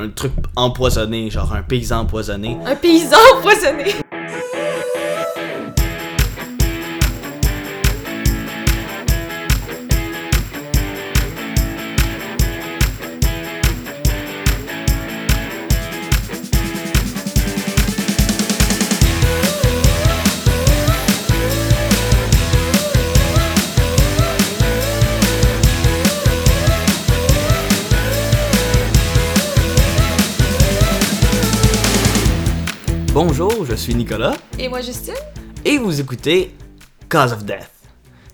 un truc empoisonné, genre un paysan empoisonné. Un paysan empoisonné. Je suis Nicolas Et moi, Justine? et vous écoutez Cause of Death.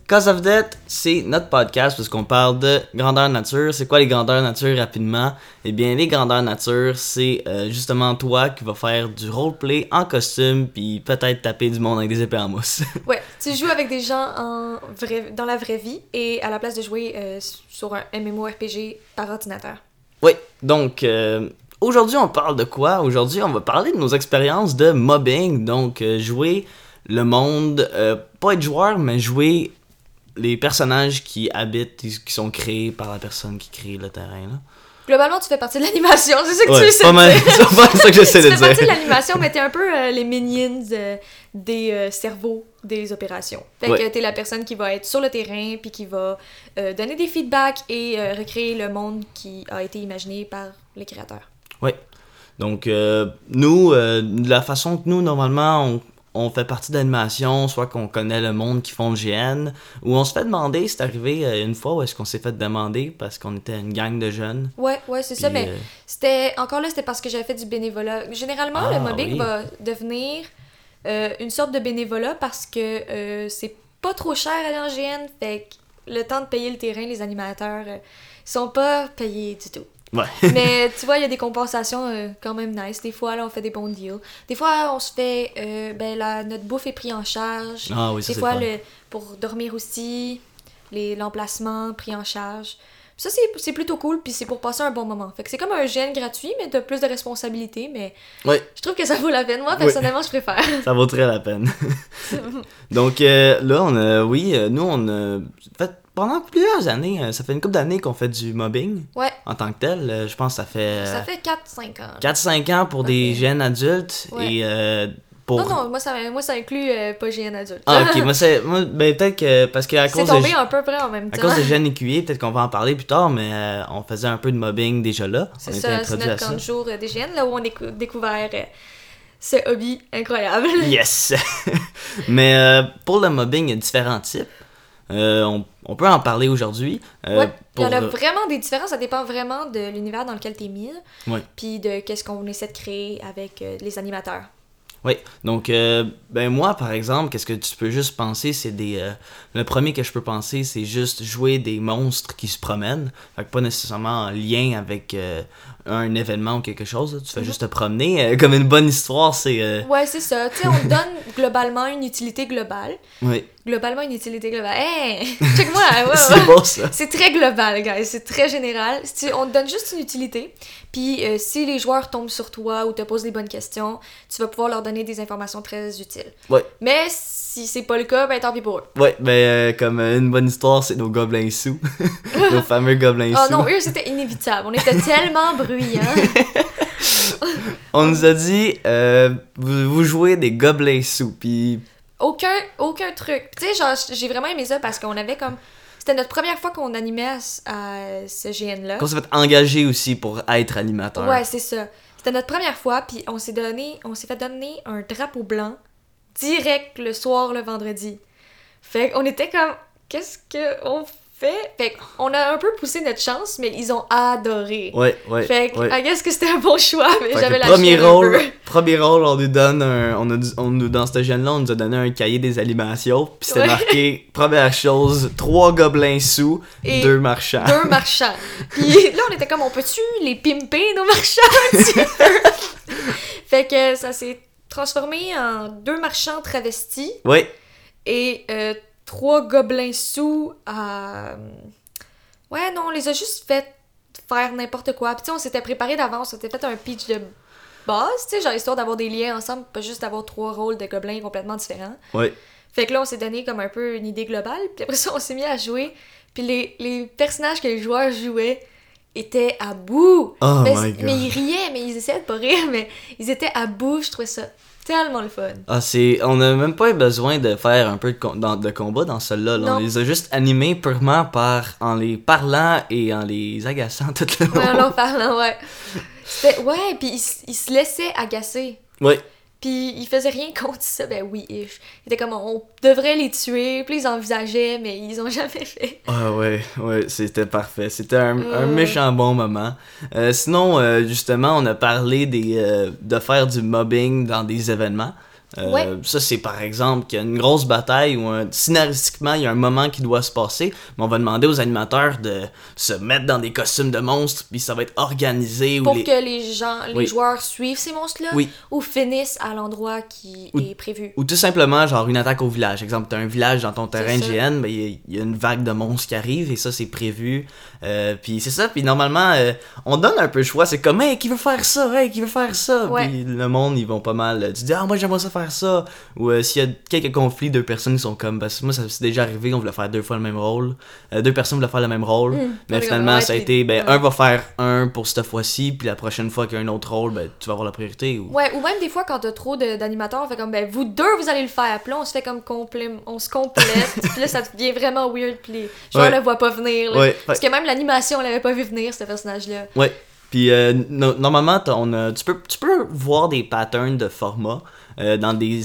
Cause of Death, c'est notre podcast parce qu'on parle de grandeur nature. C'est quoi les grandeurs nature rapidement? Eh bien, les grandeurs nature, c'est euh, justement toi qui vas faire du roleplay en costume puis peut-être taper du monde avec des épées en mousse. Ouais, tu joues avec des gens en vrai, dans la vraie vie et à la place de jouer euh, sur un MMORPG par ordinateur. oui, donc euh, aujourd'hui on parle de quoi? Aujourd'hui on va parler de nos expériences de mobbing, donc euh, jouer le monde, euh, pas être joueur, mais jouer les personnages qui habitent, qui sont créés par la personne qui crée le terrain. Là. Globalement, tu fais partie de l'animation, c'est ça que Ouais, tu essaies pas de dire. c'est pas ça que j'essaie tu de fais partie de dire. l'animation, mais t'es un peu euh, les minions euh, des euh, cerveaux des opérations. Fait Ouais. que t'es la personne qui va être sur le terrain, puis qui va donner des feedbacks et recréer le monde qui a été imaginé par les créateurs. Donc, euh, nous, euh, de la façon que nous, normalement, on, on fait partie d'animation, soit qu'on connaît le monde qui font le GN, ou on se fait demander, c'est arrivé euh, une fois où est-ce qu'on s'est fait demander parce qu'on était une gang de jeunes. Ouais, ouais, c'est ça, mais euh, C'était encore là, c'était parce que j'avais fait du bénévolat. Généralement, Ah, le mobbing oui. va devenir une sorte de bénévolat parce que c'est pas trop cher aller en GN, fait que le temps de payer le terrain, les animateurs ils sont pas payés du tout. Ouais. Mais tu vois, il y a des compensations euh, quand même nice. Des fois, là, on fait des bons deals. Des fois, on se fait. euh, ben, la, notre bouffe est pris en charge. Ah oui, ça Des fois, le pour dormir aussi, l'emplacement pris en charge. Ça, c'est plutôt cool, puis c'est pour passer un bon moment. Fait que c'est comme un gène gratuit, mais t'as plus de responsabilités, mais Ouais. je trouve que ça vaut la peine. Moi, personnellement, je préfère. Ça vaut très la peine. Donc euh, là, on a, oui, nous, on a fait pendant plusieurs années, euh, ça fait une couple d'années qu'on fait du mobbing Ouais, en tant que tel. Euh, je pense que ça fait, ça fait 4-5 ans. 4-5 ans pour des jeunes adultes Ouais. et euh, pour... Non, non, moi, ça, moi, ça inclut euh, pas GN adulte. Ah ok, moi c'est... Moi, ben peut-être que... Parce qu'à c'est cause, tombé de, un peu près en même à temps. cause des jeunes écuyers, peut-être qu'on va en parler plus tard, mais euh, on faisait un peu de mobbing déjà là. C'est ça, c'est à notre camp de jour euh, des GN, là où on a décou- découvert euh, ce hobby incroyable. Yes! Mais euh, pour le mobbing, il y a différents types. Euh, on, on peut en parler aujourd'hui. Euh, Ouais, il y en a vraiment des différences, ça dépend vraiment de l'univers dans lequel t'es mis, Ouais. puis de qu'est-ce qu'on essaie de créer avec euh, les animateurs. Oui, donc euh, ben moi par exemple, qu'est-ce que tu peux juste penser, c'est des le premier que je peux penser, c'est juste jouer des monstres qui se promènent, fait que pas nécessairement en lien avec un événement ou quelque chose, tu fais Mhm. juste te promener Euh, comme une bonne histoire, c'est euh, Ouais, c'est ça. Tu sais, on donne globalement une utilité globale. oui, Globalement, une utilité globale. Hey! Check-moi! ouais, ouais. c'est beau ça. C'est très global, guys. C'est très général. Si- on te donne juste une utilité. Puis euh, si les joueurs tombent sur toi ou te posent les bonnes questions, tu vas pouvoir leur donner des informations très utiles. Ouais. Mais si c'est pas le cas, ben tant pis pour eux. Ouais, ben euh, comme euh, une bonne histoire, c'est nos gobelins sous, nos fameux gobelins Oh sous. non, eux, c'était inévitable. On était tellement bruyants. On nous a dit, euh, vous, vous jouez des gobelins sous, puis aucun, aucun truc. Tu sais, genre, j'ai vraiment aimé ça parce qu'on avait comme. C'était notre première fois qu'on animait à, ce- à ce GN-là. qu'on s'est fait engager aussi pour être animateur. Ouais, c'est ça. C'était notre première fois, puis on s'est donné, on s'est fait donner un drapeau blanc direct le soir, le vendredi. Fait qu'on était comme, qu'est-ce qu'on fait? Fait qu'on a un peu poussé notre chance, mais ils ont adoré. Ouais, ouais. fait que, ouais. I guess que c'était un bon choix, mais j'avais la premier rôle, premier rôle, on nous donne un, on a, on nous, dans ce jeune-là, on nous a donné un cahier des animations, puis c'était Ouais. marqué, première chose, trois gobelins sous, Et deux marchands. Deux marchands. Puis là, on était comme, on peut-tu les pimper, nos marchands? Fait que ça s'est transformé en deux marchands travestis. Ouais, et euh, trois gobelins sous à. Ouais, non, on les a juste fait faire n'importe quoi. Puis tu sais, on s'était préparé d'avance, on s'était fait un pitch de base, tu sais, genre histoire d'avoir des liens ensemble, pas juste d'avoir trois rôles de gobelins complètement différents. ouais. Fait que là, on s'est donné comme un peu une idée globale, puis après ça, on s'est mis à jouer. Puis les, les personnages que les joueurs jouaient étaient à bout. Oh mais, my God. mais ils riaient, mais ils essayaient de pas rire, mais ils étaient à bout. Je trouvais ça tellement le fun. Ah, c'est. On a même pas eu besoin de faire un peu de, com- dans- de combat dans celle-là. là. On les a juste animés purement par. en les parlant et en les agaçant tout le Ouais, en long. leur parlant, ouais. Ouais, puis ils se laissaient agacer. Ouais. Puis ils faisaient rien contre ça, ben oui, ish. Ils étaient comme, on devrait les tuer, puis ils envisageaient, mais ils ont jamais fait. Ah ouais, ouais, c'était parfait. C'était un, méchant bon moment. Euh, sinon, euh, justement, on a parlé des, euh, de faire du mobbing dans des événements. Euh, Ouais. Ça, c'est par exemple qu'il y a une grosse bataille où un- scénaristiquement, il y a un moment qui doit se passer, mais on va demander aux animateurs de se mettre dans des costumes de monstres, puis ça va être organisé. Pour les... que les gens, les Oui. joueurs suivent ces monstres-là, Oui. ou finissent à l'endroit qui Ou- est prévu. Ou tout simplement, genre, une attaque au village. Exemple, t'as un village dans ton terrain. GN, ben, il y, a- il y a une vague de monstres qui arrive, et ça, c'est prévu. Euh, puis c'est ça, puis normalement, euh, on donne un peu le choix. C'est comme, hey, qui veut faire ça? Hey, qui veut faire ça? Ouais. Puis le monde, ils vont pas mal. Tu dis, ah, moi, j'aimerais ça faire ça. Ou euh, s'il y a quelques conflits, deux personnes qui sont comme, parce que moi, ça c'est déjà arrivé, on voulait faire deux fois le même rôle. Euh, deux personnes voulaient faire le même rôle. Hum, mais finalement, ça a été, ben, ouais. un va faire un pour cette fois-ci, puis la prochaine fois qu'il y a un autre rôle, ben, tu vas avoir la priorité. Ou... Ouais, ou même des fois, quand t'as trop d'animateurs, on fait comme, ben, vous deux, vous allez le faire. Puis là, on se fait comme complé... on se complète. puis là, ça devient vraiment weird. Puis les joueurs Ouais. le voient pas venir. là. Ouais, Parce que même l'animation, on l'avait pas vu venir, ce personnage-là. Ouais. Puis euh, no- normalement, on a- tu, peux, tu peux voir des patterns de format euh, dans des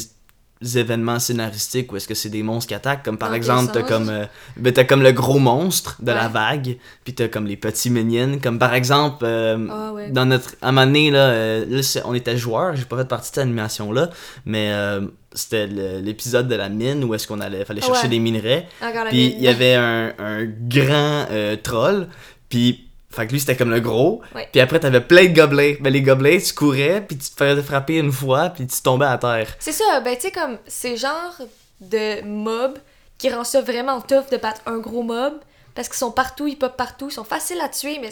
événements scénaristiques où est-ce que c'est des monstres qui attaquent comme par Dans exemple t'as comme euh, ben, t'as comme le gros monstre de la vague puis t'as comme les petits minions comme par exemple euh, Ah ouais. dans notre à un moment donné, là, euh, là, on était joueurs j'ai pas fait partie de cette animation là mais euh, c'était l'épisode de la mine où est-ce qu'on allait fallait chercher Ouais. des minerais puis il y avait un, un grand troll. Puis, fait que lui, c'était comme le gros. Ouais. Puis après, t'avais plein de gobelets. Ben, les gobelets, tu courais, puis tu te faisais frapper une fois, puis tu tombais à terre. C'est ça, ben, tu sais, comme, c'est genre de mob qui rend ça vraiment tough de battre un gros mob. Parce qu'ils sont partout, ils pop partout, ils sont faciles à tuer, mais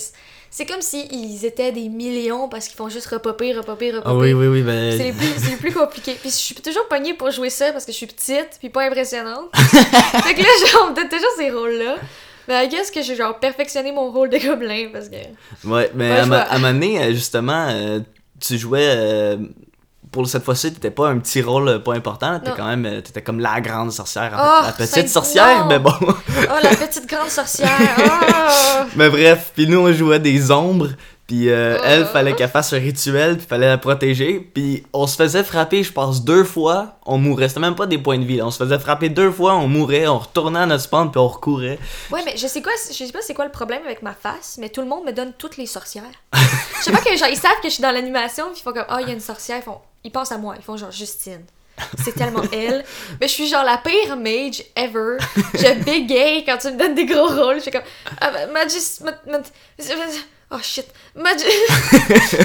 c'est- comme s'ils étaient des millions parce qu'ils font juste repopper, repopper, repopper. Ah oui, oui, oui. Ben, C'est les, plus, plus compliqués. Puis je suis toujours pognée pour jouer ça parce que je suis petite puis pas impressionnante. fait que là, genre, me donne toujours ces rôles-là. Mais I guess que j'ai genre perfectionné mon rôle de gobelin parce que. ouais, mais Ouais, à, ma- à un moment donné, justement, euh, tu jouais. euh, pour cette fois-ci, t'étais pas un petit rôle euh, pas important. T'étais quand même. T'étais comme la grande sorcière. Oh, la petite sorcière, non. mais bon. Oh, la petite grande sorcière! Oh! mais bref, puis nous, on jouait des ombres. Puis euh, Oh. elle, fallait qu'elle fasse un rituel, puis fallait la protéger. Puis on se faisait frapper, je pense, deux fois, on mourait. C'était même pas des points de vie. là. On se faisait frapper deux fois, on mourait, on retournait à notre spawn, puis on recourait. Ouais, mais je sais quoi, je sais pas c'est quoi le problème avec ma face, mais tout le monde me donne toutes les sorcières. Je sais pas que genre, ils savent que je suis dans l'animation, puis ils font comme, ah, il y a une sorcière, ils font, ils pensent à moi, ils font genre Justine. C'est tellement elle. Mais je suis genre la pire mage ever. Je bégaye quand tu me donnes des gros rôles. Je suis comme, ah, ma- ma- ma- oh shit, Magi,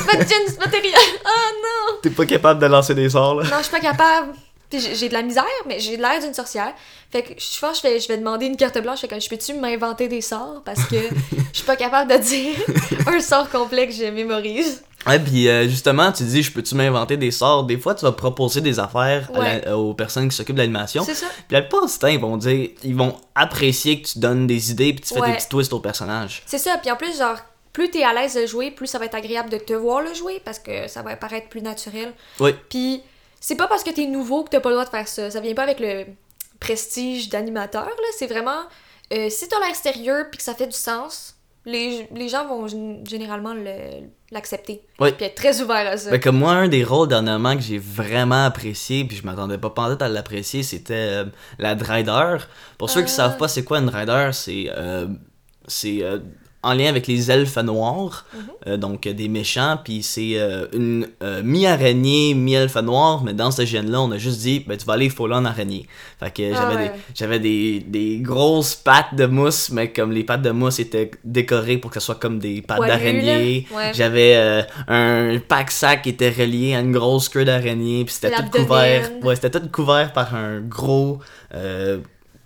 magis matériel. Oh non! T'es pas capable de lancer des sorts, là. Non, je suis pas capable. Puis j'ai de la misère, mais j'ai l'air d'une sorcière. Fait que je pense que je vais, je vais demander une carte blanche. Fait que je peux-tu m'inventer des sorts? Parce que je suis pas capable de dire un sort complet que je mémorise. Ouais, puis euh, justement, tu dis, je peux-tu m'inventer des sorts? Des fois, tu vas proposer des affaires la- aux personnes qui s'occupent de l'animation. C'est ça. Puis la plupart du temps, ils vont dire, ils vont apprécier que tu donnes des idées, puis tu fais Ouais. des petits twists au personnage. C'est ça. Puis en plus, genre, plus t'es à l'aise de jouer, plus ça va être agréable de te voir le jouer parce que ça va paraître plus naturel. Oui. Puis c'est pas parce que t'es nouveau que t'as pas le droit de faire ça. Ça vient pas avec le prestige d'animateur, là. C'est vraiment. euh, si t'as l'air sérieux puis que ça fait du sens, les, les gens vont gén- généralement le- l'accepter. Oui. Puis être très ouverts à ça. Fait que moi, un des rôles dernièrement que j'ai vraiment apprécié, puis je m'attendais pas pendant à l'apprécier, c'était euh, la Drider. Pour ceux qui Ah. savent pas c'est quoi une Drider, c'est euh, c'est euh, en lien avec les elfes noirs, Mhm. euh, donc des méchants, puis c'est euh, une euh, mi-araignée, mi-elfe noir, mais dans ce gène-là, on a juste dit, ben tu vas aller full on araignée. Fait que Ah j'avais ouais. des, j'avais des, des grosses pattes de mousse, mais comme les pattes de mousse étaient décorées pour que ce soit comme des pattes d'araignée. Ouais. J'avais un pack-sac qui était relié à une grosse queue d'araignée, puis c'était tout couvert. Ouais, c'était tout couvert par un gros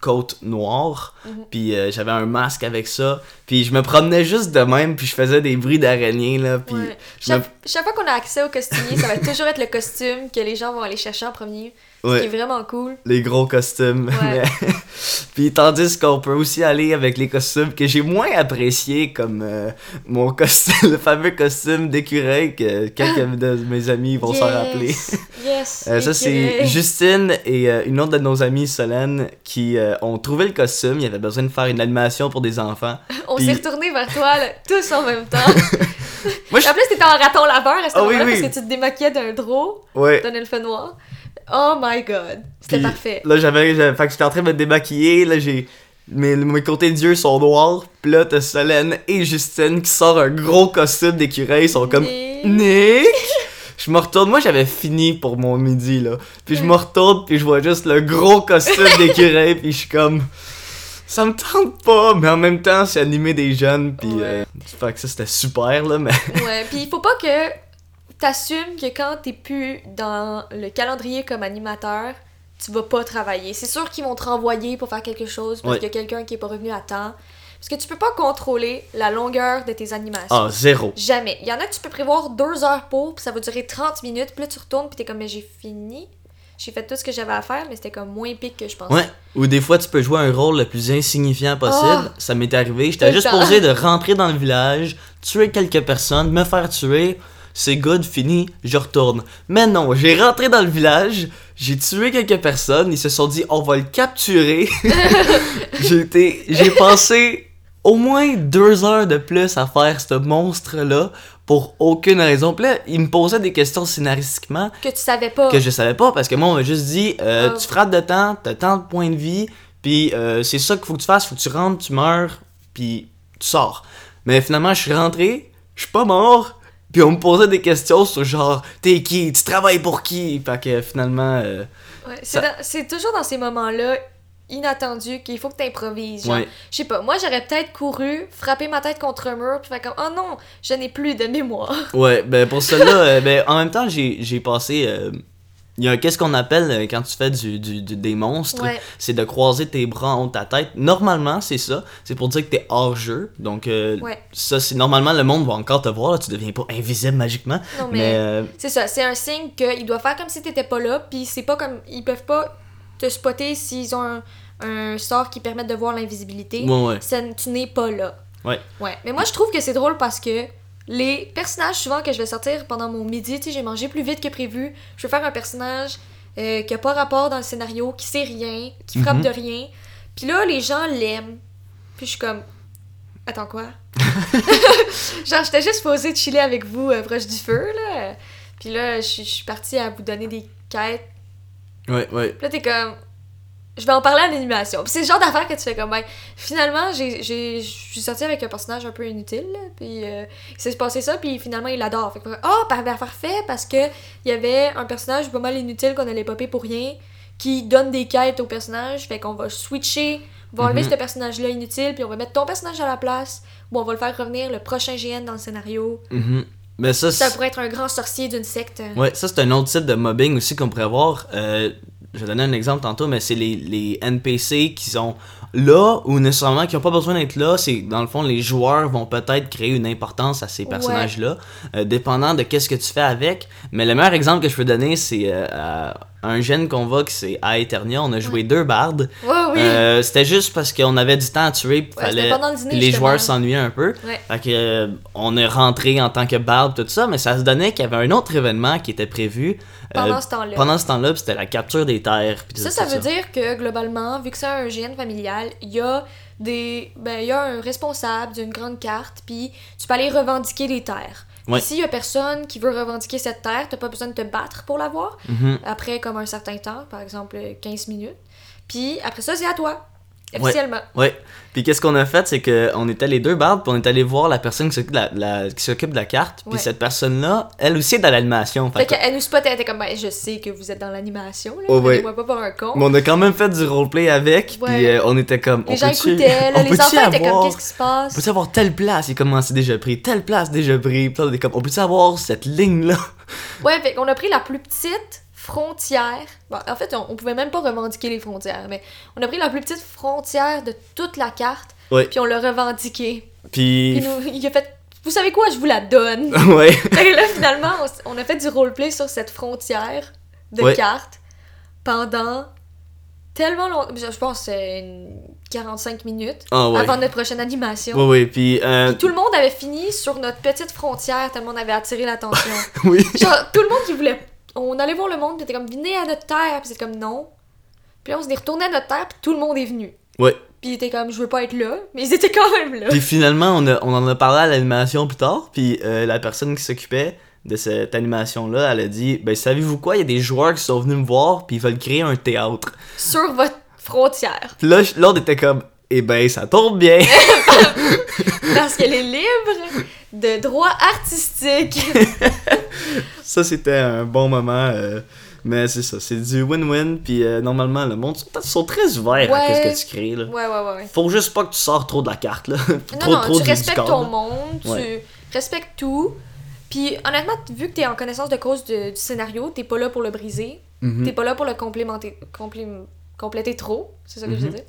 côte noire. Mhm. Puis euh, j'avais un masque avec ça. Puis je me promenais juste de même, puis je faisais des bruits d'araignée, là. Puis Ouais. je me- Chaque, chaque fois qu'on a accès au costumier, ça va toujours être le costume que les gens vont aller chercher en premier. Ce Ouais. qui est vraiment cool. les gros costumes. Ouais. Mais- Puis tandis qu'on peut aussi aller avec les costumes que j'ai moins appréciés, comme euh, mon costume, le fameux costume d'écureuil que quelques de mes amis vont s'en rappeler. Yes. Euh, ça, c'est. Justine et euh, une autre de nos amies, Solène, qui ont trouvé le costume. Il y avait besoin de faire une animation pour des enfants. On puis- s'est retourné vers toi, là, tous en même temps. Moi, je- En plus, t'étais en raton laveur à ce Ah moment-là oui. parce que tu te démaquillais d'un drôle, Ouais. d'un elfe noir. Oh my god. C'était parfait. Là, j'avais, j'avais- fait que j'étais en train de me démaquiller. Là, j'ai. Mes, mes côtés d'yeux sont noirs. Puis là, t'as Solène et Justine qui sortent un gros costume d'écureuil. Ils sont comme. Nick. Nick! Je me retourne. Moi, j'avais fini pour mon midi, là. Puis je me retourne, puis je vois juste le gros costume d'écureuil. Puis je suis comme. Ça me tente pas, mais en même temps, c'est animé des jeunes. Puis. Ouais. euh, fait que ça, c'était super, là. Mais. Ouais, puis il faut pas que t'assumes que quand t'es plus dans le calendrier comme animateur, tu vas pas travailler. C'est sûr qu'ils vont te renvoyer pour faire quelque chose parce Ouais. qu'il y a quelqu'un qui est pas revenu à temps. Parce que tu peux pas contrôler la longueur de tes animations. Ah, zéro. Jamais. Il y en a que tu peux prévoir deux heures pour, puis ça va durer 30 minutes, puis là tu retournes, puis t'es comme, mais j'ai fini. J'ai fait tout ce que j'avais à faire, mais c'était comme moins pique que je pensais. Ouais. Ou des fois, tu peux jouer un rôle le plus insignifiant possible. Oh. Ça m'est arrivé. J'étais juste temps. posé de rentrer dans le village, tuer quelques personnes, me faire tuer. C'est good, fini, je retourne. Mais non, j'ai rentré dans le village, j'ai tué quelques personnes, ils se sont dit on va le capturer. j'ai été, j'ai passé au moins deux heures de plus à faire ce monstre-là pour aucune raison. Puis là, ils me posaient des questions scénaristiquement Que tu savais pas. que je savais pas parce que moi on m'a juste dit euh, Oh. tu frappes de temps, t'as tant de points de vie, puis euh, c'est ça qu'il faut que tu fasses, faut que tu rentres, tu meurs, puis tu sors. Mais finalement je suis rentré, je suis pas mort, puis on me posait des questions sur genre t'es qui, tu travailles pour qui, fait que finalement euh, Ouais, c'est Ça- dans- c'est toujours dans ces moments-là inattendus qu'il faut que tu improvises. Genre, Ouais. je sais pas, moi j'aurais peut-être couru, frappé ma tête contre un mur, puis fait comme oh non, je n'ai plus de mémoire. ouais ben pour cela euh, ben en même temps j'ai passé euh, il y a qu'est-ce qu'on appelle euh, quand tu fais du, du- du- des monstres, Ouais. c'est de croiser tes bras en haut de ta tête. Normalement, c'est ça. C'est pour dire que t'es hors jeu. Donc, euh, Ouais. ça, c'est normalement le monde va encore te voir. Là, tu deviens pas invisible magiquement. Non, mais, Mais, c'est ça, c'est un signe qu'il doit faire comme si t'étais pas là, puis c'est pas comme. Ils peuvent pas te spotter s'ils ont un, un sort qui permet de voir l'invisibilité. ouais, ouais. Ça- tu n'es pas là. Ouais. Ouais. Mais moi, je trouve que c'est drôle parce que les personnages, souvent, que je vais sortir pendant mon midi, tu sais, j'ai mangé plus vite que prévu. Je veux faire un personnage euh, qui a pas rapport dans le scénario, qui sait rien, qui frappe Mhm. de rien. Puis là, les gens l'aiment. Puis je suis comme. Attends, quoi? Genre, j'étais juste posée de chiller avec vous euh, proche du feu, là. Puis là, je suis partie à vous donner des quêtes. Ouais, ouais. Puis là, t'es comme. Je vais en parler à l'animation. Puis c'est le genre d'affaire que tu fais comme, ben, finalement, je suis sortie avec un personnage un peu inutile, là, puis euh, il s'est passé ça, puis finalement, il l'adore. Fait que, oh, par parfait, parce que il y avait un personnage pas mal inutile qu'on allait popper pour rien, qui donne des quêtes au personnage, fait qu'on va switcher, on va enlever Mhm. ce personnage-là inutile, puis on va mettre ton personnage à la place, ou on va le faire revenir le prochain GN dans le scénario. Mhm. Mais ça, pourrait être un grand sorcier d'une secte. ouais, ça, c'est un autre type de mobbing aussi qu'on pourrait voir. Euh, je vais donner un exemple tantôt, mais c'est les, les NPC qui sont là ou nécessairement qui n'ont pas besoin d'être là. C'est dans le fond, les joueurs vont peut-être créer une importance à ces Ouais. personnages-là, euh, dépendant de qu'est-ce que tu fais avec. Mais le meilleur exemple que je peux donner, c'est euh, à un jeune qui c'est à Eternia. On a joué deux bardes. Ouais, oui. Euh, c'était juste parce qu'on avait du temps à tuer, fallait pendant le dîner, les justement. joueurs s'ennuyaient un peu. Fait que euh, on est rentré en tant que barde tout ça, mais ça se donnait qu'il y avait un autre événement qui était prévu euh, Pendant ce temps-là. pendant ce temps-là, c'était la capture des terres. Ça, tout ça veut dire que globalement, vu que c'est un GN familial, il y a des. Ben, il y a un responsable d'une grande carte, puis tu peux aller revendiquer les terres. Ouais. S'il y a personne qui veut revendiquer cette terre, t'as pas besoin de te battre pour l'avoir. Mhm. Après, comme un certain temps, par exemple 15 minutes. Puis après ça, c'est à toi. Officiellement. Ouais. Puis qu'est-ce qu'on a fait, c'est que on était les deux bardes, puis on est allé voir la personne qui s'occupe de la, la- qui s'occupe de la carte, puis Ouais. cette personne-là, elle aussi est dans l'animation. Fait Fait que- qu'elle nous spottait, elle était comme, ben, je sais que vous êtes dans l'animation, là. Oh, ouais. Pas pour un con. Mais on a quand même fait du roleplay avec, puis euh, on était comme. les on gens écoutaient, là, on les enfants étaient comme, qu'est-ce qui se passe? On peut-tu avoir telle place? Il commençait déjà pris. Telle place déjà pris. Puis on est comme, on peut-tu avoir cette ligne-là? Ouais, fait qu'on a pris la plus petite frontière. Bon, en fait, on, on pouvait même pas revendiquer les frontières, mais on a pris la plus petite frontière de toute la carte, Ouais. puis on l'a revendiqué. Puis Puis. nous, il a fait Vous savez quoi, je vous la donne. ouais. que là, finalement, on, a fait du roleplay sur cette frontière de Ouais. carte pendant tellement longtemps. Je pense c'est une 45 minutes Ah ouais. avant notre prochaine animation. Ouais, puis. euh, Puis tout le monde avait fini sur notre petite frontière tellement on avait attiré l'attention. oui. Genre, tout le monde qui voulait. On allait voir le monde, puis était comme, venez à notre terre. Puis c'était comme, non. Puis là, on s'est retourné à notre terre, puis tout le monde est venu. Ouais. Puis il était comme, je veux pas être là. Mais ils étaient quand même là. Puis finalement, on, a- on en a parlé à l'animation plus tard, puis euh, la personne qui s'occupait de cette animation-là, elle a dit Ben, savez-vous quoi, il y a des joueurs qui sont venus me voir, puis ils veulent créer un théâtre. Sur votre frontière. Puis là, l'autre était comme Eh ben, ça tombe bien. Parce qu'elle est libre de droits artistiques. ça, c'était un bon moment. euh, mais c'est ça, c'est du win-win, puis euh, normalement, le monde sont, sont très ouverts à Ouais. ce que tu crées. Là. Ouais, ouais, ouais. Faut juste pas que tu sors trop de la carte, là. Non, trop, non, trop tu du- du respectes ton là. monde, Ouais. tu respectes tout. Puis honnêtement, vu que t'es en connaissance de cause de- du scénario, t'es pas là pour le briser. Mhm. T'es pas là pour le complémenter, complé- compléter trop, c'est ça que je veux Mhm. dire.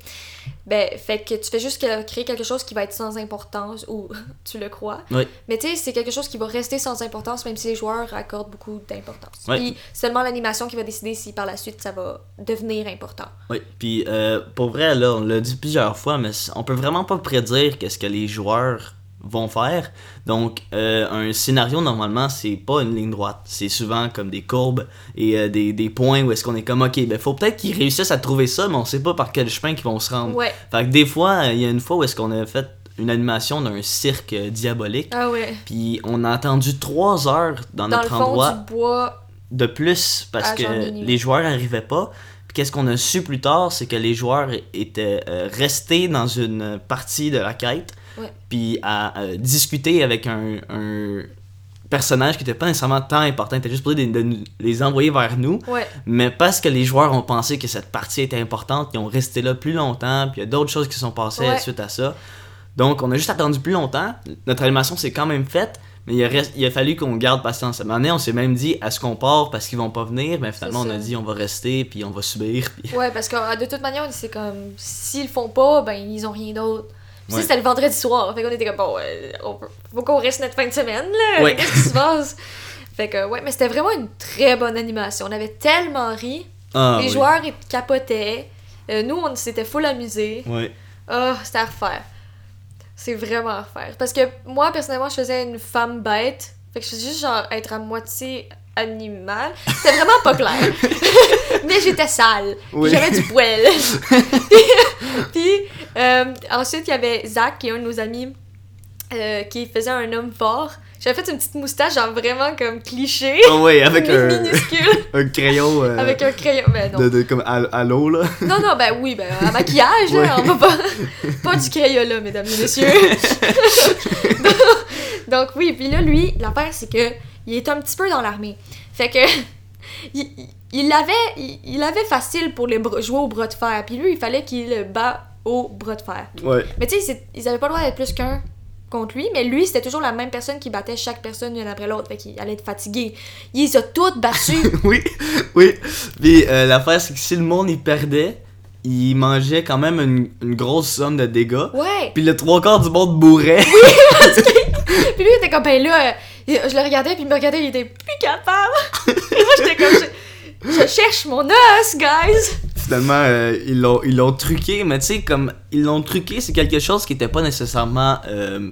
Ben, fait que tu fais juste créer quelque chose qui va être sans importance, ou tu le crois. Oui. Mais tu sais, c'est quelque chose qui va rester sans importance, même si les joueurs accordent beaucoup d'importance. Ouais. Puis seulement l'animation qui va décider si par la suite ça va devenir important. Oui, puis euh, pour vrai, là, on l'a dit plusieurs fois, mais on peut vraiment pas prédire qu'est-ce que les joueurs vont faire. Donc, euh, un scénario, normalement, c'est pas une ligne droite. C'est souvent comme des courbes et euh, des, des points où est-ce qu'on est comme, ok, ben faut peut-être qu'ils réussissent à trouver ça, mais on sait pas par quel chemin qu'ils vont se rendre. Ouais. Fait que des fois, euh, il y a une fois où est-ce qu'on a fait une animation d'un cirque diabolique, Ah ouais. puis on a attendu trois heures dans, Dans le notre fond endroit du bois, de plus parce que les joueurs n'arrivaient pas. Puis qu'est-ce qu'on a su plus tard, c'est que les joueurs étaient restés dans une partie de la quête. Puis à, discuter avec un, un personnage qui n'était pas nécessairement tant important, il était juste pour de, les envoyer vers nous. ouais. Mais parce que les joueurs ont pensé que cette partie était importante, ils ont resté là plus longtemps, puis il y a d'autres choses qui sont passées Ouais. suite à ça. Donc on a juste attendu plus longtemps. Notre animation s'est quand même faite, mais il a, rest- il a fallu qu'on garde patience. À un moment donné, on s'est même dit, est-ce qu'on part parce qu'ils vont pas venir? Mais finalement, on a dit, on va rester, puis on va subir. Puis... Ouais, parce que euh, de toute manière, c'est comme s'ils le font pas, ben ils ont rien d'autre. Puis Ouais. ça, c'était le vendredi soir. Fait qu'on était comme bon, euh, on peut- faut qu'on reste notre fin de semaine là. Ouais. Qu'est-ce qui se passe? Fait que ouais, mais c'était vraiment une très bonne animation. On avait tellement ri. Ah, Les oui. joueurs ils capotaient. Euh, nous, on s'était full amusés. Ouais. Ah, c'était à refaire. C'est vraiment à refaire. Parce que moi, personnellement, je faisais une femme bête. Fait que je faisais juste genre être à moitié animal. C'était vraiment pas clair. Mais j'étais sale. Oui. J'avais du poil. Puis euh, ensuite, il y avait Zach, qui est un de nos amis, euh, qui faisait un homme fort. J'avais fait une petite moustache, genre vraiment comme cliché. Ah ouais, avec un, minuscule. un crayon euh, avec un crayon. Ben non. de, de- comme à, à l'eau, là. Non, non, ben oui, ben un maquillage, là, on va pas, pas du crayola, mesdames et messieurs. donc, donc oui, puis là, lui, l'affaire, c'est que il est un petit peu dans l'armée. Fait que, il, il l'avait il, il avait facile pour les jouer au bras de fer, puis lui, il fallait qu'il le bat au bras de fer. Ouais. Mais tu sais, ils avaient pas le droit d'être plus qu'un contre lui, mais lui, c'était toujours la même personne qui battait chaque personne l'une après l'autre, fait qu'il allait être fatigué. Il les a toutes battues. oui, oui. Puis euh, l'affaire, c'est que si le monde il perdait, il mangeait quand même une, une grosse somme de dégâts. Ouais! Puis le trois quarts du monde bourrait. Puis lui, il était comme, ben là, euh, je le regardais, puis il me regardait, il était plus capable. Et moi, j'étais comme, je, je cherche mon os, guys. Finalement, euh, ils l'ont ils l'ont truqué, mais tu sais, comme ils l'ont truqué, c'est quelque chose qui était pas nécessairement. euh,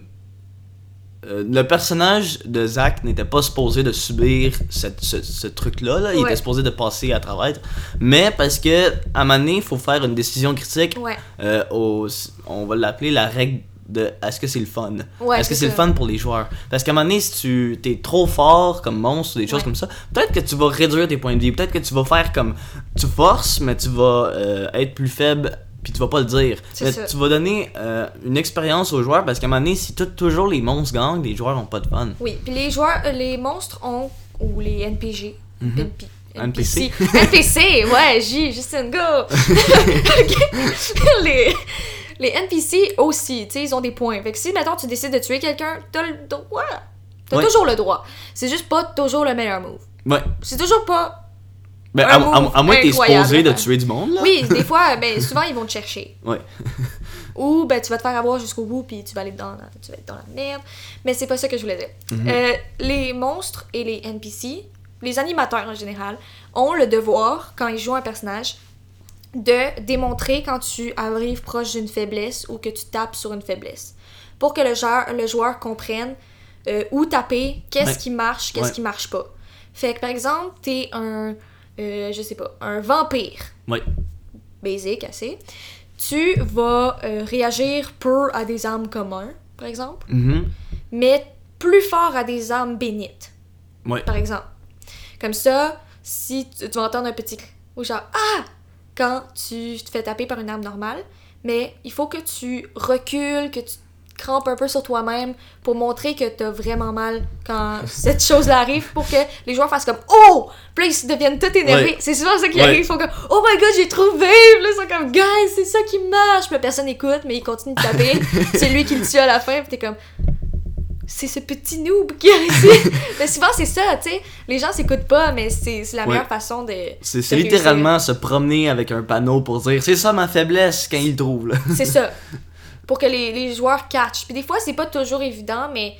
euh, le personnage de Zach n'était pas supposé de subir cette- ce, ce truc-là, là. il Ouais. était supposé de passer à travers. Mais parce que, à un moment donné, il faut faire une décision critique, Ouais, euh, au- on va l'appeler la règle de est-ce que c'est le fun? Ouais. Est-ce que c'est le fun pour les joueurs? Parce qu'à un moment donné, si tu es trop fort comme monstre ou des choses Ouais. comme ça, peut-être que tu vas réduire tes points de vie. Peut-être que tu vas faire comme. Tu forces, mais tu vas euh, être plus faible, puis tu vas pas le dire. Mais tu vas donner euh, une expérience aux joueurs parce qu'à un moment donné, si tout- toujours les monstres gagnent, les joueurs ont pas de fun. Oui, puis les joueurs, euh, les monstres ont, ou les NPG, Mhm. NP NPC. NPC, ouais, J, Justin, go! les, les NPC aussi, tu sais, ils ont des points. Fait que si, mettons, tu décides de tuer quelqu'un, t'as le droit. T'as Ouais. toujours le droit. C'est juste pas toujours le meilleur move. Ouais. C'est toujours pas Ben, Un à, move à- à moins que t'es supposé de tuer du monde, là. Oui, des fois, ben, souvent, ils vont te chercher. Ouais. Ou ben, tu vas te faire avoir jusqu'au bout, puis tu vas aller dans la, tu vas être dans la merde. Mais c'est pas ça que je voulais dire. Mhm. Euh, les monstres et les NPC, les animateurs en général, ont le devoir, quand ils jouent un personnage, de démontrer quand tu arrives proche d'une faiblesse ou que tu tapes sur une faiblesse. Pour que le joueur, le joueur comprenne euh, où taper, qu'est-ce Ouais. qui marche, qu'est-ce Ouais. qui marche pas. Fait que par exemple, t'es un, euh, je sais pas, un vampire, Oui. basic assez. Tu vas euh, réagir peu à des armes communes, par exemple, Mhm. mais plus fort à des armes bénites Ouais. par exemple. Comme ça, si tu, tu vas entendre un petit ou genre Ah! Quand tu te fais taper par une arme normale, mais il faut que tu recules, que tu crampes un peu sur toi-même pour montrer que t'as vraiment mal quand cette chose-là arrive pour que les joueurs fassent comme Oh! Puis là, ils deviennent tout énervés. Ouais. C'est souvent ça qui Ouais. arrive. Ils font comme Oh my god, j'ai trouvé! Puis là, ils sont comme Guys, c'est ça qui marche! Puis personne écoute, mais ils continuent de taper. c'est lui qui le tue à la fin, puis t'es comme c'est ce petit noob qui a réussi. mais souvent, c'est ça, tu sais. Les gens s'écoutent pas, mais c'est la Ouais. meilleure façon de. C'est réussir. littéralement se promener avec un panneau pour dire c'est ça ma faiblesse quand il le trouve. Là. C'est ça. Pour que les, les joueurs catchent. Puis des fois, c'est pas toujours évident, mais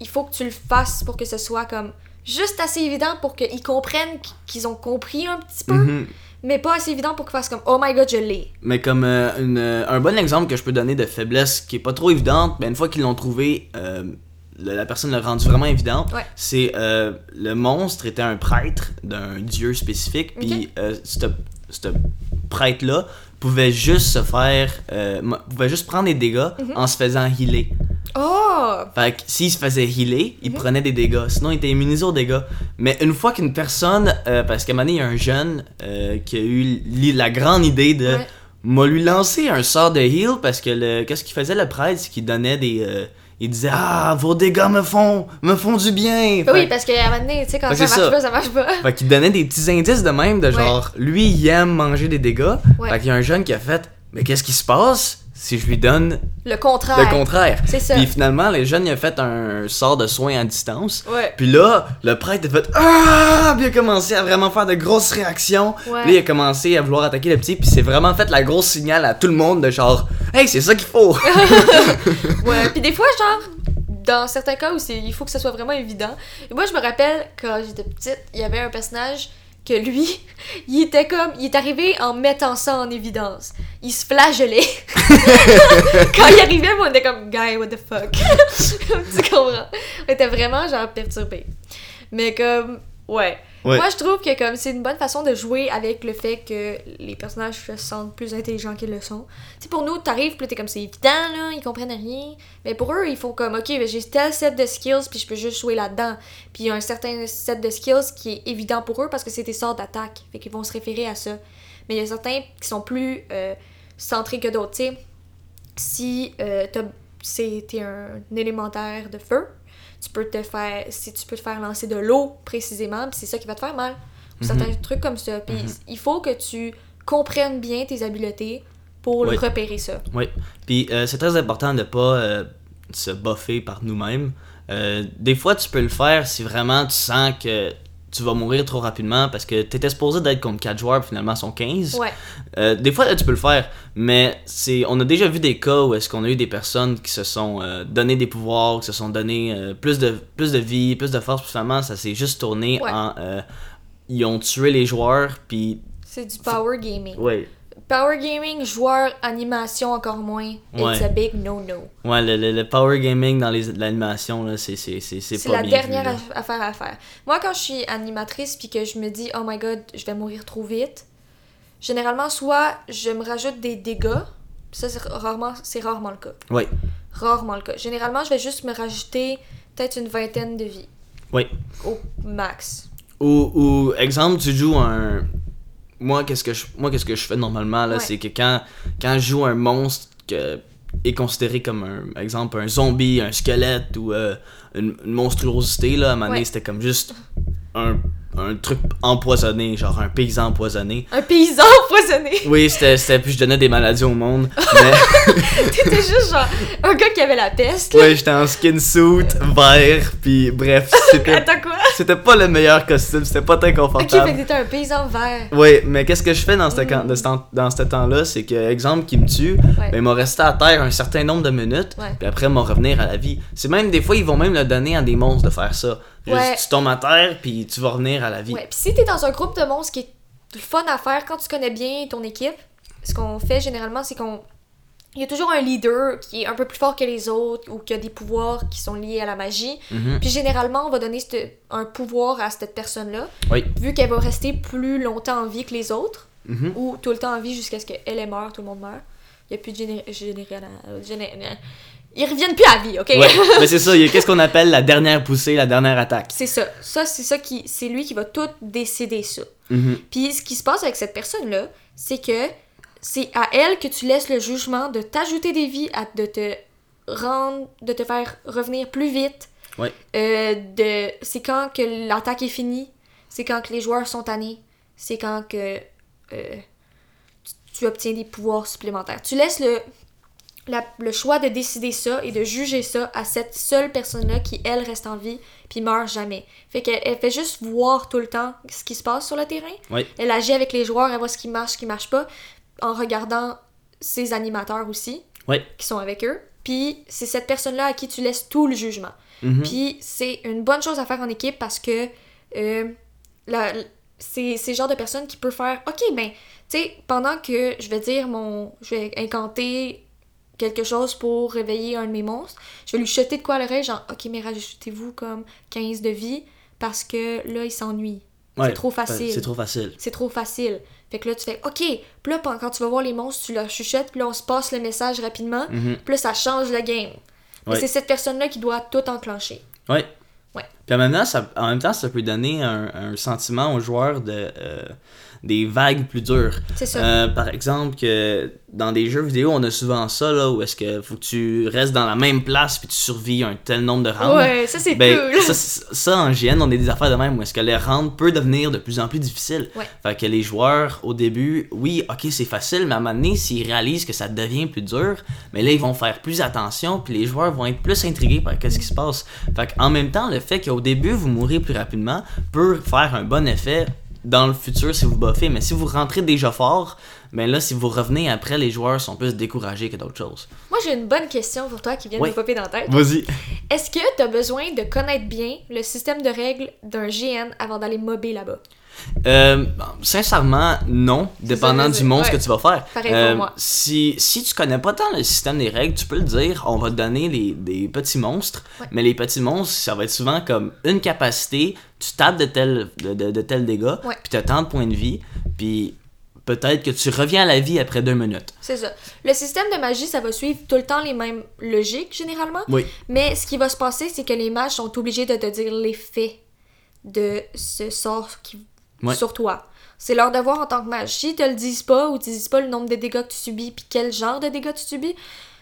il faut que tu le fasses pour que ce soit comme juste assez évident pour qu'ils comprennent qu- qu'ils ont compris un petit peu, Mhm. mais pas assez évident pour qu'ils fassent comme Oh my god, je l'ai. Mais comme euh, une, euh, un bon exemple que je peux donner de faiblesse qui est pas trop évidente, ben une fois qu'ils l'ont trouvé, euh, la personne l'a rendu vraiment évidente. Ouais. C'est euh, le monstre était un prêtre d'un dieu spécifique, puis euh, ce prêtre-là pouvait juste se faire, euh, pouvait juste prendre des dégâts Mhm. en se faisant healer. Oh! Fait que s'il se faisait healer, il Mhm. prenait des dégâts. Sinon, il était immunisé aux dégâts. Mais une fois qu'une personne, euh, parce qu'à un moment donné, il y a un jeune euh, qui a eu la grande idée de Ouais. m'a lui lancé un sort de heal parce que le qu'est-ce qu'il faisait le prêtre, c'est qu'il donnait des il disait ah vos dégâts me font me font du bien. Oui, parce qu'à un moment donné, tu sais, quand Fait ça marche ça. pas, ça marche pas. fait qu'il donnait des petits indices de même, de genre, lui, il aime manger des dégâts. Ouais. Fait qu'il y a un jeune qui a fait, mais qu'est-ce qui se passe? Si je lui donne Le contraire. le contraire? C'est ça. Puis finalement, les jeunes, il a fait un sort de soin à distance. Ouais. Puis là, le prêtre a fait Ah! Puis il a commencé à vraiment faire de grosses réactions. Ouais. Puis il a commencé à vouloir attaquer le petit. Puis c'est vraiment fait la grosse signal à tout le monde de genre Hey, c'est ça qu'il faut! Ouais, puis des fois, genre, dans certains cas où c'est, il faut que ça soit vraiment évident. Et moi, je me rappelle, quand j'étais petite, il y avait un personnage que lui, il était comme, il est arrivé en mettant ça en évidence. Il se flageolait. quand il arrivait, moi, on était comme, guy, what the fuck? tu comprends? On était vraiment, genre, perturbés. Mais comme, ouais. Moi, je trouve que comme c'est une bonne façon de jouer avec le fait que les personnages se sentent plus intelligents qu'ils le sont. Tu pour nous, t'arrives, puis t'es comme, c'est évident, là, ils comprennent rien. Mais pour eux, ils font comme, ok, j'ai tel set de skills, puis je peux juste jouer là-dedans. Puis il y a un certain set de skills qui est évident pour eux parce que c'est des sorts d'attaque. Fait qu'ils vont se référer à ça. Mais il y a certains qui sont plus euh, centrés que d'autres. Tu sais, si euh, t'es un élémentaire de feu, tu peux te faire si tu peux te faire lancer de l'eau précisément puis c'est ça qui va te faire mal ou certains trucs comme ça puis il faut que tu comprennes bien tes habiletés pour Oui. repérer ça Oui. Puis euh, c'est très important de pas euh, se buffer par nous-mêmes. Euh, des fois, tu peux le faire si vraiment tu sens que tu vas mourir trop rapidement parce que t'étais supposé d'être contre 4 joueurs, puis finalement, ils sont 15. ouais Euh, des fois, là, tu peux le faire, mais c'est, on a déjà vu des cas où est-ce qu'on a eu des personnes qui se sont euh, donné des pouvoirs, qui se sont donné euh, plus, de, plus de vie, plus de force, puis finalement, ça s'est juste tourné Ouais. en... euh, ils ont tué les joueurs, puis... c'est du power gaming Ouais. Power gaming joueur animation encore moins Ouais. it's a big no no Ouais, le, le- le power gaming dans l'animation, c'est, c'est, c'est, pas la bien dernière vu, affaire à faire moi quand je suis animatrice puis que je me dis oh my god je vais mourir trop vite généralement soit je me rajoute des dégâts ça c'est rarement rarement le cas Ouais, rarement le cas. Généralement, je vais juste me rajouter peut-être une vingtaine de vies ouais. au max. Ou, ou exemple, tu joues un. Moi, qu'est-ce que je, moi, qu'est-ce que je fais normalement là, Ouais. c'est que quand, quand je joue un monstre que est considéré comme un exemple un zombie, un squelette ou euh, une, une monstruosité là, à un moment Ouais. c'était comme juste un, un truc empoisonné, genre un paysan empoisonné. Un paysan empoisonné! Oui, c'était, c'était puis je donnais des maladies au monde. Mais T'étais juste genre un gars qui avait la peste. là. ouais, j'étais en skin suit vert, puis bref, c'était Attends quoi? C'était pas le meilleur costume, c'était pas très Ok, confortable. fait que t'étais un paysan vert. Oui, mais qu'est-ce que je fais dans ce, Mm. temps- dans ce temps-là, c'est que, exemple, qui me tue, Ouais. ben, il m'a resté à terre un certain nombre de minutes, Ouais. puis après, m'a revenir à la vie. C'est même, des fois, ils vont même le donner à des monstres de faire ça. Juste, Ouais. tu tombes à terre, puis tu vas revenir à la vie. Ouais, pis si t'es dans un groupe de monstres qui est fun à faire quand tu connais bien ton équipe. Ce qu'on fait généralement, c'est qu'on. Il y a toujours un leader qui est un peu plus fort que les autres ou qui a des pouvoirs qui sont liés à la magie. Mhm. Puis généralement, on va donner cette- un pouvoir à cette personne-là, Oui. vu qu'elle va rester plus longtemps en vie que les autres, Mhm. ou tout le temps en vie jusqu'à ce qu'elle elle meure, tout le monde meurt. Il n'y a plus de géné... géné- Ils reviennent plus à vie, ok? Ouais, mais c'est ça, il y a qu'est-ce qu'on appelle la dernière poussée, la dernière attaque. C'est ça. Ça, c'est ça qui. C'est lui qui va tout décider ça. Mhm. Puis ce qui se passe avec cette personne-là, c'est que c'est à elle que tu laisses le jugement de t'ajouter des vies, à, de te rendre, de te faire revenir plus vite. Ouais. Euh, de, c'est quand que l'attaque est finie, c'est quand que les joueurs sont tannés, c'est quand que euh, tu, tu obtiens des pouvoirs supplémentaires. Tu laisses le, la- le choix de décider ça et de juger ça à cette seule personne-là qui, elle, reste en vie puis meurt jamais. Fait qu'elle elle fait juste voir tout le temps ce qui se passe sur le terrain. Oui. Elle agit avec les joueurs, elle voit ce qui marche, ce qui marche pas, en regardant ses animateurs aussi, qui sont avec eux. Puis c'est cette personne-là à qui tu laisses tout le jugement. Mhm. Puis c'est une bonne chose à faire en équipe parce que euh, la- c'est c'est le genre de personne qui peut faire OK, ben, tu sais, pendant que je vais dire mon. Je vais incanter quelque chose pour réveiller un de mes monstres, je vais lui jeter de quoi à l'oreille, genre OK, mais rajoutez-vous comme 15 de vie parce que là, il s'ennuie. Ouais, c'est trop facile. C'est trop facile. C'est trop facile. Fait que là, tu fais OK. Puis là, quand tu vas voir les monstres, tu leur chuchotes, puis là, on se passe le message rapidement. Mhm. Puis là, ça change le game. Mais Ouais. c'est cette personne-là qui doit tout enclencher. Ouais. Ouais. Puis en même temps, ça, en même temps, ça peut donner un, un sentiment aux joueurs de euh, des vagues plus dures. C'est ça. Euh, par exemple, que dans des jeux vidéo, on a souvent ça là où est-ce que faut que tu restes dans la même place puis tu survis un tel nombre de rounds. ouais, ça c'est Ben, cool. ça, ça, en GN, on a des affaires de même où est-ce que les rounds peut devenir de plus en plus difficile. Ouais. Fait que les joueurs, au début, oui, ok, c'est facile, mais à un moment donné, s'ils réalisent que ça devient plus dur, mais là, ils vont faire plus attention, puis les joueurs vont être plus intrigués par ce qui se passe. Fait en même temps, le fait qu'au début, vous mourrez plus rapidement peut faire un bon effet dans le futur si vous buffez, mais si vous rentrez déjà fort, ben là, si vous revenez après, les joueurs sont plus découragés que d'autres choses. Moi, j'ai une bonne question pour toi qui vient Ouais. de me popper dans la tête. Vas-y. Est-ce que tu as besoin de connaître bien le système de règles d'un GN avant d'aller mobber là-bas? Euh, sincèrement, non, dépendant du monstre ouais. que tu vas faire. Pareil pour Euh, moi. Si, si tu connais pas tant le système des règles, tu peux le dire, on va te donner les, des petits monstres, Ouais. mais les petits monstres, ça va être souvent comme une capacité, tu tapes de tel, de, de, de tel dégât, Ouais. puis tu as tant de points de vie, puis peut-être que tu reviens à la vie après deux minutes. C'est ça. Le système de magie, ça va suivre tout le temps les mêmes logiques, généralement. Oui. Mais ce qui va se passer, c'est que les mages sont obligés de te dire l'effet de ce sort qui... Ouais. sur toi. C'est leur devoir en tant que mage. S'ils te le disent pas ou te disent pas le nombre de dégâts que tu subis puis quel genre de dégâts tu subis,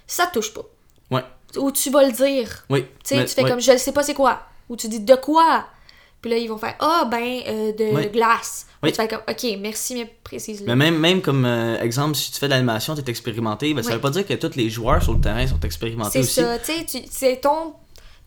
ça te touche pas. Ouais. Ou tu vas le dire. Oui. Tu sais, mais- tu fais ouais. comme je ne sais pas c'est quoi. Ou tu dis de quoi. Puis là, ils vont faire Ah, ben, euh, de Oui. glace. Oui. Tu fais comme Ok, merci, mais précise-le. Mais même, même comme euh, exemple, si tu fais de l'animation, tu es expérimenté, ben, ça Oui. veut pas dire que tous les joueurs sur le terrain sont expérimentés C'est aussi. ça. Tu sais, c'est ton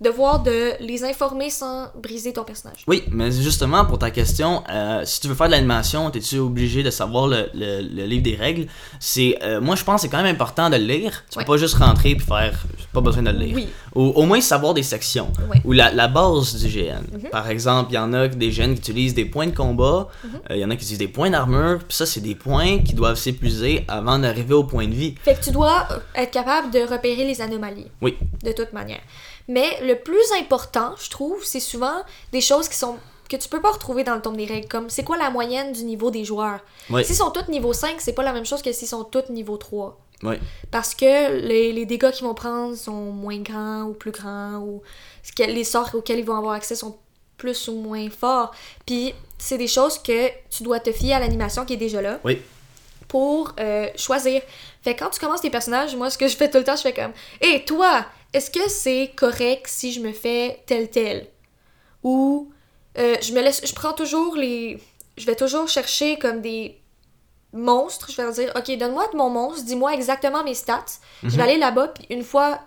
devoir de les informer sans briser ton personnage. Oui, mais justement, pour ta question, euh, si tu veux faire de l'animation, es-tu obligé de savoir le, le- le livre des règles? C'est, euh, Moi, je pense que c'est quand même important de le lire. Tu Ouais. peux pas juste rentrer puis faire. Pas besoin de le lire. Oui. Ou au moins savoir des sections. Ouais. Ou la, la base du GN. Mhm. Par exemple, il y en a des GN qui utilisent des points de combat, Mhm. euh, il y en a qui utilisent des points d'armure, puis ça, c'est des points qui doivent s'épuiser avant d'arriver au point de vie. Fait que tu dois être capable de repérer les anomalies. Oui. De toute manière. Mais le plus important, je trouve, c'est souvent des choses qui sont que tu peux pas retrouver dans le tome des règles, comme c'est quoi la moyenne du niveau des joueurs? Oui. S'ils sont tous niveau 5, c'est pas la même chose que s'ils sont tous niveau 3. Oui. Parce que les, les dégâts qu'ils vont prendre sont moins grands ou plus grands, ou les sorts auxquels ils vont avoir accès sont plus ou moins forts. Puis c'est des choses que tu dois te fier à l'animation qui est déjà là Oui. pour euh, choisir. Fait quand tu commences tes personnages, moi ce que je fais tout le temps, je fais comme Hé toi, est-ce que c'est correct si je me fais tel tel? Ou euh, je me laisse. Je prends toujours les. Je vais toujours chercher comme des monstres. Je vais leur dire Ok, donne-moi mon monstre, dis-moi exactement mes stats. Je vais aller là-bas, puis une fois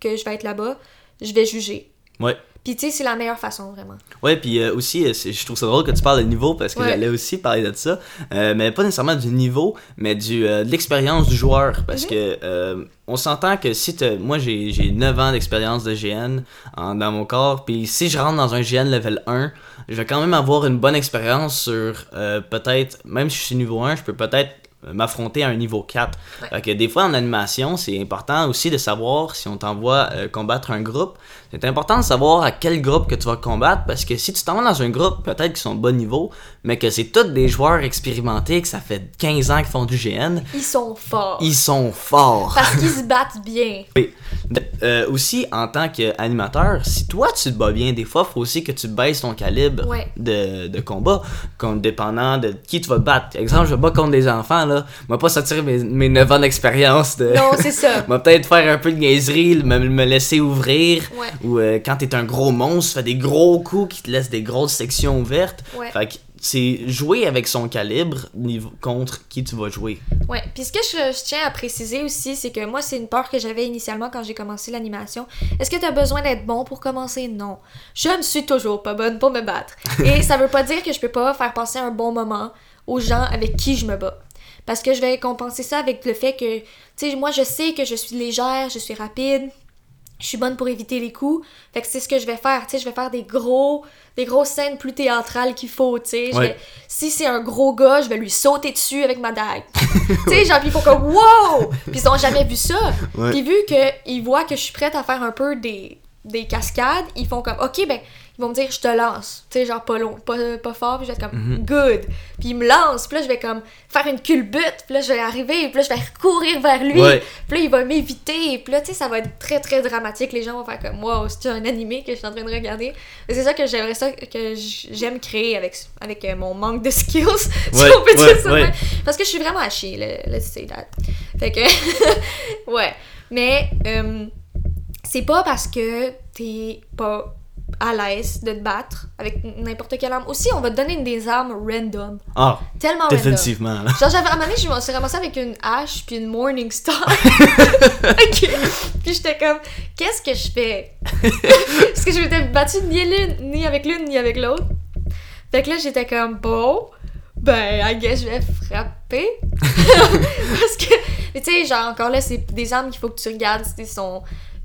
que je vais être là-bas, je vais juger. Ouais. Puis tu sais, c'est la meilleure façon, vraiment. Ouais, puis euh, aussi, euh, je trouve ça drôle que tu parles de niveau parce que Ouais. j'allais aussi parler de ça. Euh, mais pas nécessairement du niveau, mais du, euh, de l'expérience du joueur. Mhm. Parce que euh, on s'entend que si moi j'ai j'ai 9 ans d'expérience de GN en- dans mon corps, puis si je rentre dans un GN level 1, je vais quand même avoir une bonne expérience sur peut-être, même si je suis niveau 1, je peux peut-être m'affronter à un niveau 4. Ouais. Fait que des fois en animation, c'est important aussi de savoir si on t'envoie euh, combattre un groupe, c'est important de savoir à quel groupe que tu vas combattre parce que si tu t'en vas dans un groupe peut-être qu'ils sont de bon niveau, mais que c'est tous des joueurs expérimentés, que ça fait 15 ans qu'ils font du GN, Ils sont forts. ils sont forts. Parce qu'ils se battent bien. Euh, aussi, en tant qu'animateur, si toi tu te bats bien, des fois, faut aussi que tu baisses ton calibre Ouais. de, de combat, comme dépendant de qui tu vas te battre. Exemple, je bats contre des enfants, là. Moi, pas sortir mes, mes 9 ans d'expérience de. Non, c'est ça. Moi, peut-être faire un peu de niaiserie, me, me laisser ouvrir. Ouais. Ou euh, quand t'es un gros monstre, tu fais des gros coups qui te laissent des grosses sections ouvertes. Ouais. Fait que c'est jouer avec son calibre niveau, contre qui tu vas jouer. Ouais. Puis ce que je, je tiens à préciser aussi, c'est que moi, c'est une peur que j'avais initialement quand j'ai commencé l'animation. Est-ce que tu as besoin d'être bon pour commencer? Non. Je ne suis toujours pas bonne pour me battre. Et ça veut pas dire que je peux pas faire passer un bon moment aux gens avec qui je me bats. Parce que je vais compenser ça avec le fait que, tu sais, moi, je sais que je suis légère, je suis rapide, je suis bonne pour éviter les coups. Fait que c'est ce que je vais faire. Tu sais, je vais faire des gros, des grosses scènes plus théâtrales qu'il faut, tu sais. Ouais. Si c'est un gros gars, je vais lui sauter dessus avec ma dague. tu sais, genre, ils font comme wow! Puis ils ont jamais vu ça. Puis vu qu'ils voient que je suis prête à faire un peu des, des cascades, ils font comme ok, ben, ils vont me dire je te lance. Tu sais, genre pas long, pas, pas fort, puis je vais être comme Mhm. good. Puis ils me lancent, puis là, je vais comme faire une culbute, puis là, je vais arriver, puis là, je vais courir vers lui. Ouais. Puis là, il va m'éviter. Puis là, tu sais, ça va être très, très dramatique. Les gens vont faire comme, wow, c'est un animé que je suis en train de regarder. C'est ça que j'aimerais ça, que j'aime créer avec, avec euh, mon manque de skills. si Ouais, on peut ouais, dire ça. de ouais. même. Parce que je suis vraiment à chier, le- let's say that. Fait que, ouais. Mais, euh, c'est pas parce que t'es pas à l'aise de te battre avec n'importe quelle arme. Aussi, on va te donner des armes random. Ah, Tellement random. définitivement. là. Genre, j'avais, à un moment donné, je me suis ramassée avec une hache puis une Morning Star. ok. Puis j'étais comme, qu'est-ce que je fais? Parce que je m'étais battue ni l'une, ni avec l'une, ni avec l'autre. Fait que là, j'étais comme, bon, ben, I guess je vais frapper. Parce que, tu sais, genre, encore là, c'est des armes qu'il faut que tu regardes si sont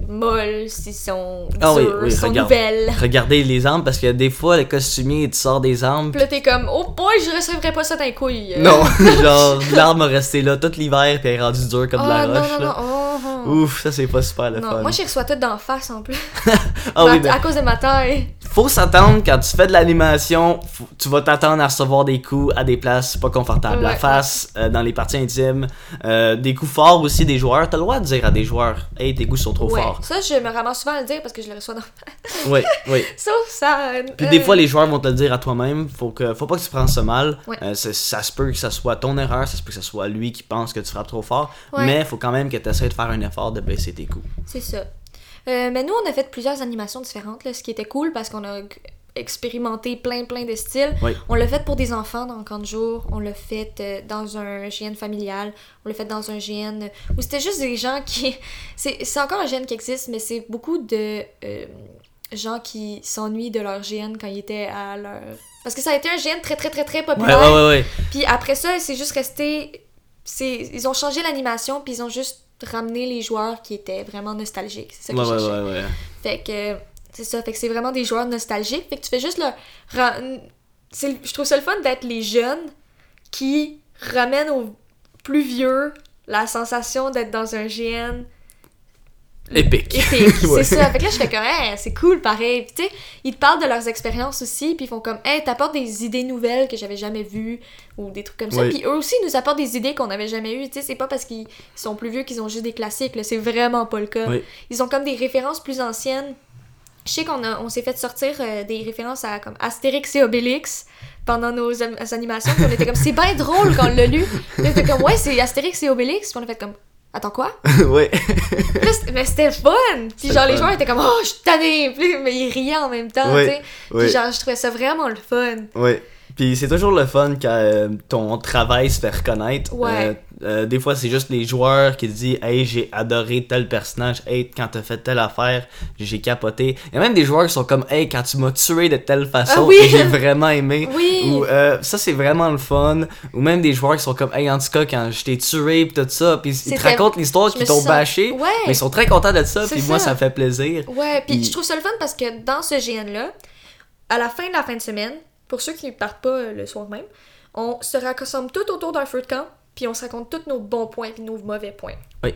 molles, si sont dures, Ah oui, oui, si elles sont regarde. nouvelles. Regardez les armes parce que des fois, le costumier, il te sort des armes. Puis là, t'es comme, oh boy, je recevrais pas ça couilles. euh. Non, genre, l'arme a resté là tout l'hiver puis elle est rendue dure comme de la Ah, non, roche. non, non, là. oh, oh. Ouf, ça c'est pas super le Non, fun. moi, j'y reçois tout d'en face en plus. ah oui, à, ben, à cause de ma taille. faut s'attendre quand tu fais de l'animation, tu vas t'attendre à recevoir des coups à des places pas confortables. La Ouais, face, euh, dans les parties intimes, euh, des coups forts aussi des joueurs. T'as le droit de dire à des joueurs, hey, tes coups sont trop ouais. forts. Ça, je me ramasse souvent à le dire parce que je le reçois dans. Oui, oui. Sauf ça. Puis euh, des fois, les joueurs vont te le dire à toi-même. Faut que, faut pas que tu prennes ça mal. Ouais. Euh, ça, se peut que ça soit ton erreur, ça se peut que ce soit lui qui pense que tu frappes trop fort. Ouais. Mais faut quand même que tu essaies de faire un effort de baisser tes coups. C'est ça. Euh, mais nous, on a fait plusieurs animations différentes, là, ce qui était cool parce qu'on a expérimenté plein, plein de styles. Oui. On l'a fait pour des enfants dans Camp de jour, on l'a fait euh, dans un GN familial, on l'a fait dans un GN où c'était juste des gens qui. C'est c'est encore un GN qui existe, mais c'est beaucoup de euh, gens qui s'ennuient de leur GN quand ils étaient à leur. Parce que ça a été un GN très, très, très, très populaire. ouais, ouais, ouais. Puis après ça, c'est juste resté. c'est Ils ont changé l'animation, puis ils ont juste ramené les joueurs qui étaient vraiment nostalgiques. C'est ça que Ouais, je ouais, cherchais. ouais, ouais. Fait que c'est ça, fait que c'est vraiment des joueurs nostalgiques. Fait que tu fais juste c'est- Je trouve ça le fun d'être les jeunes qui ramènent aux plus vieux la sensation d'être dans un GN Épique. épique. Ouais. C'est ça. Fait que là, je fais comme, Hey, c'est cool, pareil. Puis tu sais, ils te parlent de leurs expériences aussi, puis ils font comme, hey, t'apportes des idées nouvelles que j'avais jamais vues, ou des trucs comme ça. Oui. Puis eux aussi nous apportent des idées qu'on n'avait jamais eues. Tu sais, c'est pas parce qu'ils sont plus vieux qu'ils ont juste des classiques, là. C'est vraiment pas le cas. Oui. Ils ont comme des références plus anciennes. Je sais qu'on on s'est fait sortir euh, des références à comme Astérix et Obélix pendant nos am- animations. Puis on était comme, c'est bien drôle quand on l'a lu. Puis on était comme, ouais, c'est Astérix et Obélix. Puis on a fait comme, attends quoi? ouais. Puis mais c'était fun! Puis C'était genre, le les joueurs étaient comme, oh, je suis tanné! Puis, mais ils riaient en même temps, tu sais. Puis genre, je trouvais ça vraiment le fun. Ouais. Puis c'est toujours le fun quand euh, ton travail se fait reconnaître. Ouais. Euh, Euh, des fois, c'est juste les joueurs qui disent Hey, j'ai adoré tel personnage. Hey, quand t'as fait telle affaire, j'ai capoté. Il y a même des joueurs qui sont comme Hey, quand tu m'as tué de telle façon, Ah oui! j'ai vraiment aimé. Oui. Ou euh, ça, c'est vraiment le fun. Ou même des joueurs qui sont comme Hey, en tout cas, quand je t'ai tué, pis tout ça, puis ils te racontent l'histoire qu'ils me t'ont bâché. Ouais. Mais ils sont très contents de ça, puis moi, ça. me fait plaisir. Ouais, puis Il- je trouve ça le fun parce que dans ce GN-là, à la fin de la fin de semaine, pour ceux qui ne partent pas euh, le soir même, on se rassemble tout autour d'un feu de camp, puis on se raconte tous nos bons points puis nos mauvais points. Oui.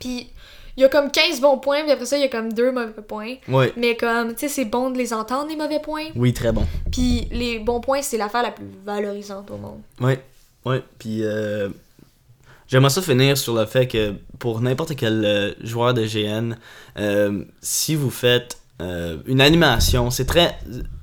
Puis il y a comme 15 bons points, puis après ça, il y a comme deux mauvais points. Ouais. Mais comme, tu sais, c'est bon de les entendre, les mauvais points. Oui, très bon. Puis les bons points, c'est l'affaire la plus valorisante au monde. Ouais, ouais. Puis euh, j'aimerais ça finir sur le fait que pour n'importe quel euh, joueur de GN, euh, si vous faites euh, une animation, c'est très.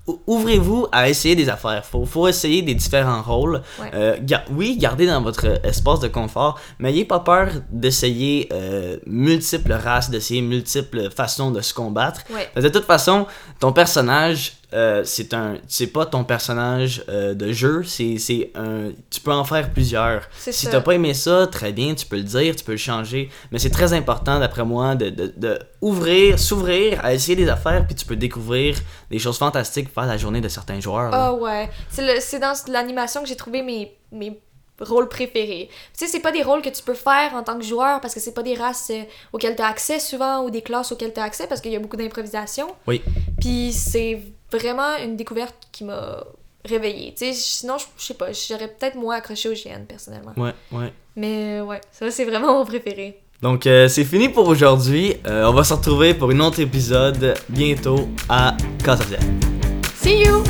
Ou- Ouvrez-vous à essayer des affaires. Faut, faut essayer des différents rôles. Ouais. Euh, ga- oui, gardez dans votre espace de confort, mais n'ayez pas peur d'essayer euh, multiples races, d'essayer multiples façons de se combattre. Ouais. De toute façon, ton personnage, euh, c'est un, c'est pas ton personnage euh, de jeu, c'est, un, tu peux en faire plusieurs. Si t'as pas aimé ça, très bien, tu peux le dire, tu peux le changer, mais c'est très important d'après moi de, de, de ouvrir, s'ouvrir à essayer des affaires, puis tu peux découvrir des choses fantastiques faire la journée de certains joueurs. Ah ouais. C'est le- c'est dans l'animation que j'ai trouvé mes, mes rôles préférés. Tu sais, c'est pas des rôles que tu peux faire en tant que joueur parce que c'est pas des races euh, auxquelles tu as accès souvent ou des classes auxquelles tu as accès parce qu'il y a beaucoup d'improvisation. Oui. Puis c'est vraiment une découverte qui m'a réveillée. Tu sais, sinon, je sais pas, j'aurais peut-être moins accroché au GN personnellement. Ouais, ouais. Mais euh, ouais, ça c'est vraiment mon préféré. Donc euh, c'est fini pour aujourd'hui. Euh, on va se retrouver pour un autre épisode bientôt à Casa. See you!